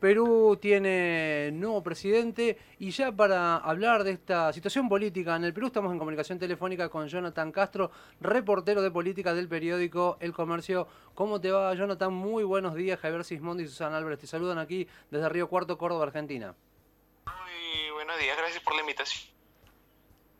Perú tiene nuevo presidente y ya para hablar de esta situación política en el Perú estamos en comunicación telefónica con Jonathan Castro, reportero de política del periódico El Comercio. ¿Cómo te va, Jonathan? Muy buenos días, Javier Sismondi y Susana Álvarez. Te saludan aquí desde Río Cuarto, Córdoba, Argentina. Muy buenos días, gracias por la invitación.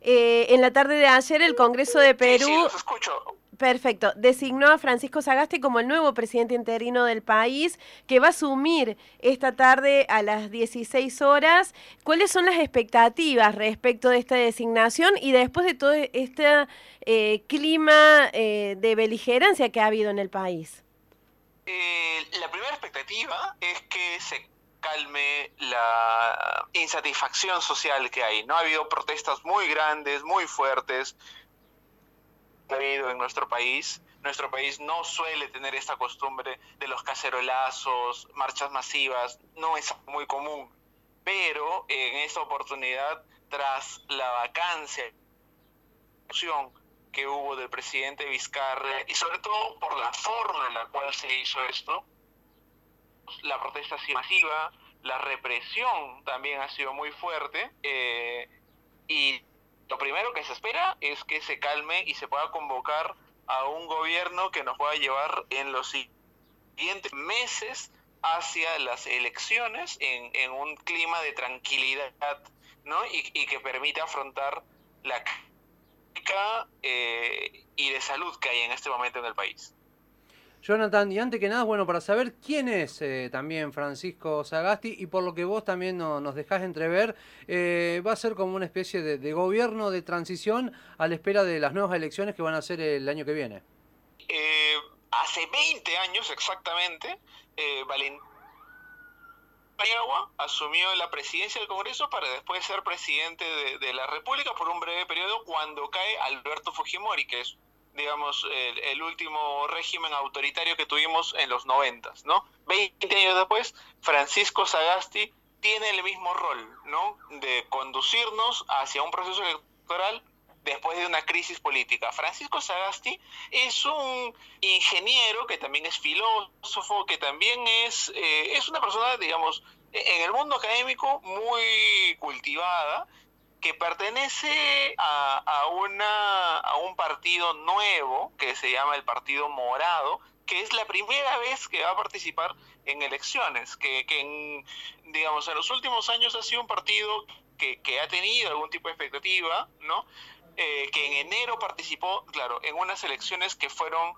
Eh, en la tarde de ayer el Congreso de Perú... Sí, los escucho. Perfecto. Designó a Francisco Sagasti como el nuevo presidente interino del país, que va a asumir esta tarde a las 16 horas. ¿Cuáles son las expectativas respecto de esta designación y después de todo este eh, clima eh, de beligerancia que ha habido en el país? Eh, la primera expectativa es que se calme la insatisfacción social que hay. No ha habido protestas muy grandes, muy fuertes, habido en nuestro país. Nuestro país no suele tener esta costumbre de los cacerolazos, marchas masivas, no es muy común. Pero en esta oportunidad, tras la vacancia que hubo del presidente Vizcarra y sobre todo por la forma en la cual se hizo esto, la protesta ha sido masiva, la represión también ha sido muy fuerte eh, y lo primero que se espera es que se calme y se pueda convocar a un gobierno que nos pueda llevar en los siguientes meses hacia las elecciones en, un clima de tranquilidad ¿no? y, que permita afrontar la eh, y de salud que hay en este momento en el país. Jonathan, y antes que nada, bueno, para saber quién es eh, también Francisco Sagasti y por lo que vos también nos dejás entrever, eh, va a ser como una especie de, gobierno de transición a la espera de las nuevas elecciones que van a ser el año que viene. Eh, hace 20 años exactamente, Valentín Payagua asumió la presidencia del Congreso para después ser presidente de, de la República por un breve periodo cuando cae Alberto Fujimori, que es digamos, el, último régimen autoritario que tuvimos en los noventas, ¿no? Veinte años después, Francisco Sagasti tiene el mismo rol, ¿no? De conducirnos hacia un proceso electoral después de una crisis política. Francisco Sagasti es un ingeniero que también es filósofo, que también es, eh, es una persona, digamos, en el mundo académico muy cultivada, que pertenece a, una, a un partido nuevo que se llama el Partido Morado, que es la primera vez que va a participar en elecciones, que, en, digamos, en los últimos años ha sido un partido que, que ha tenido algún tipo de expectativa, ¿no? Eh, que en enero participó, claro, en unas elecciones que fueron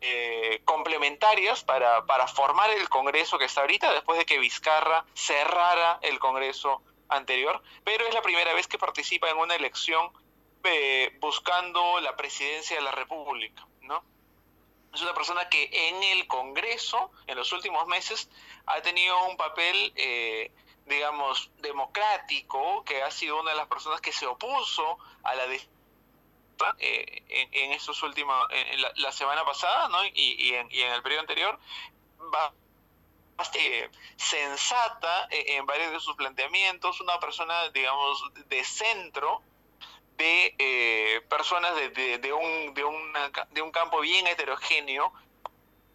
eh, complementarias para, para formar el Congreso que está ahorita, después de que Vizcarra cerrara el Congreso anterior, pero es la primera vez que participa en una elección eh, buscando la presidencia de la República, ¿no? Es una persona que en el Congreso, en los últimos meses, ha tenido un papel, eh, digamos, democrático, que ha sido una de las personas que se opuso a la eh, en, estos últimos, en la, semana pasada, ¿no? Y, en, y en el periodo anterior, va eh, sensata eh, en varios de sus planteamientos, una persona, digamos, de centro, de eh, personas de, de, un, de, de un campo bien heterogéneo,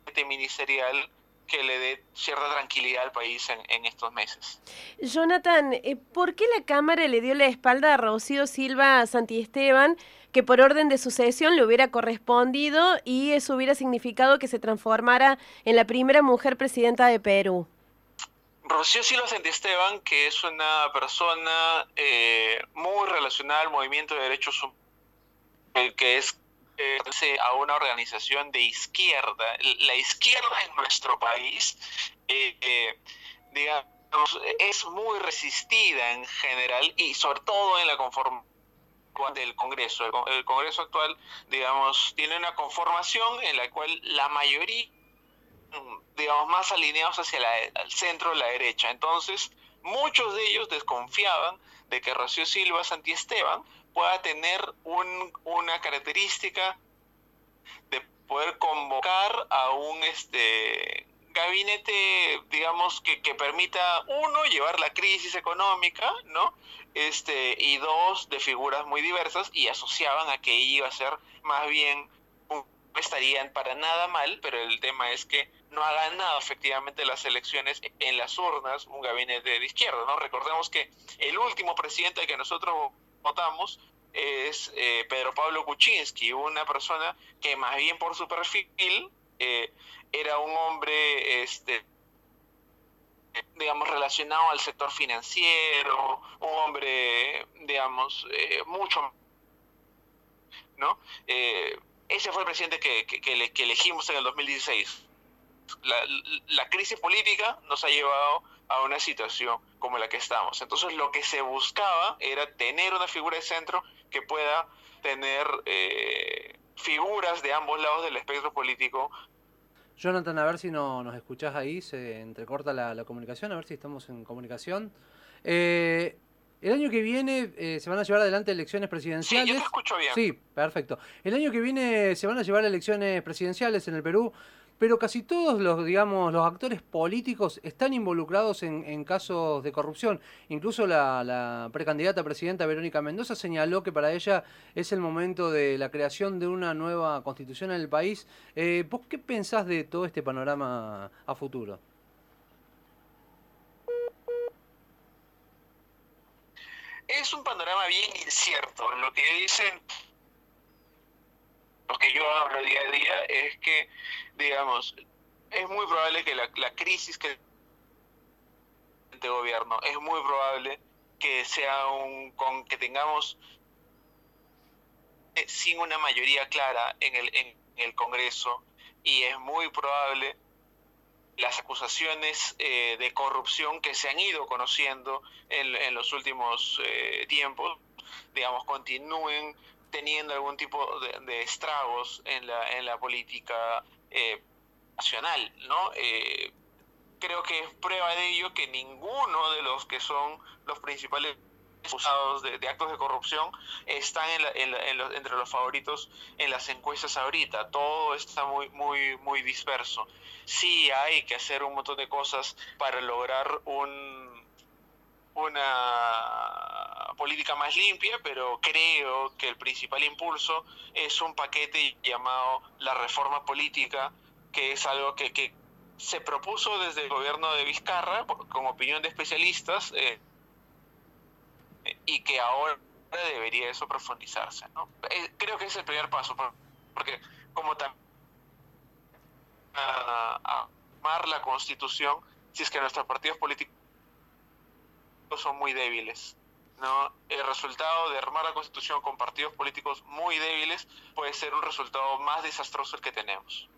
este ministerial, que le dé cierta tranquilidad al país en, en estos meses. Jonathan, ¿por qué la Cámara le dio la espalda a Rocío Silva Santiesteban? que por orden de sucesión le hubiera correspondido y eso hubiera significado que se transformara en la primera mujer presidenta de Perú. Rocío Silva Esteban, que es una persona eh, muy relacionada al movimiento de derechos humanos, que es eh, a una organización de izquierda. La izquierda en nuestro país, eh, digamos, es muy resistida en general y sobre todo en la conformación del Congreso. El, Congreso actual, digamos, tiene una conformación en la cual la mayoría, digamos, más alineados hacia el centro, la derecha. Entonces, muchos de ellos desconfiaban de que Rocío Silva Santiesteban pueda tener un, una característica de poder convocar a un este gabinete, digamos, que, que, permita, uno, llevar la crisis económica, ¿no? Este, y dos, de figuras muy diversas, y asociaban a que iba a ser más bien un estarían para nada mal, pero el tema es que no ha ganado efectivamente las elecciones en las urnas un gabinete de izquierda, ¿no? Recordemos que el último presidente que nosotros votamos es eh, Pedro Pablo Kuczynski, una persona que más bien por su perfil eh, era un hombre, este, digamos, relacionado al sector financiero, un hombre, digamos, eh, mucho, ¿no? ese fue el presidente que, que, elegimos en el 2016. La, la crisis política nos ha llevado a una situación como la que estamos. Entonces lo que se buscaba era tener una figura de centro que pueda tener eh, figuras de ambos lados del espectro político. Jonathan, a ver si no, nos escuchás ahí, se entrecorta la, comunicación, a ver si estamos en comunicación. Eh, el año que viene eh, se van a llevar adelante elecciones presidenciales. Sí, yo te escucho bien. Sí, perfecto. El año que viene se van a llevar elecciones presidenciales en el Perú pero casi todos los, digamos, los actores políticos están involucrados en, casos de corrupción. Incluso la, precandidata presidenta Verónica Mendoza señaló que para ella es el momento de la creación de una nueva constitución en el país. Eh, ¿Vos qué pensás de todo este panorama a futuro? Es un panorama bien incierto. Lo que dicen lo que yo hablo día a día es que, digamos, es muy probable que la, crisis que de gobierno es muy probable que sea un con que tengamos eh, sin una mayoría clara en el, en el Congreso y es muy probable las acusaciones eh, de corrupción que se han ido conociendo en, en los últimos eh, tiempos, digamos, continúen teniendo algún tipo de, estragos en la, en la política eh, nacional, ¿no? Eh, creo que es prueba de ello que ninguno de los que son los principales acusados de, actos de corrupción están en entre los favoritos en las encuestas ahorita. Todo está muy, muy, muy disperso. Sí hay que hacer un montón de cosas para lograr un, una política más limpia, pero creo que el principal impulso es un paquete llamado la reforma política, que es algo que, se propuso desde el gobierno de Vizcarra, con opinión de especialistas, eh, y que ahora debería eso profundizarse. Eh, creo que es el primer paso, porque como también a, amar la constitución, si es que nuestros partidos políticos son muy débiles. ¿No? El resultado de armar la constitución con partidos políticos muy débiles puede ser un resultado más desastroso el que tenemos.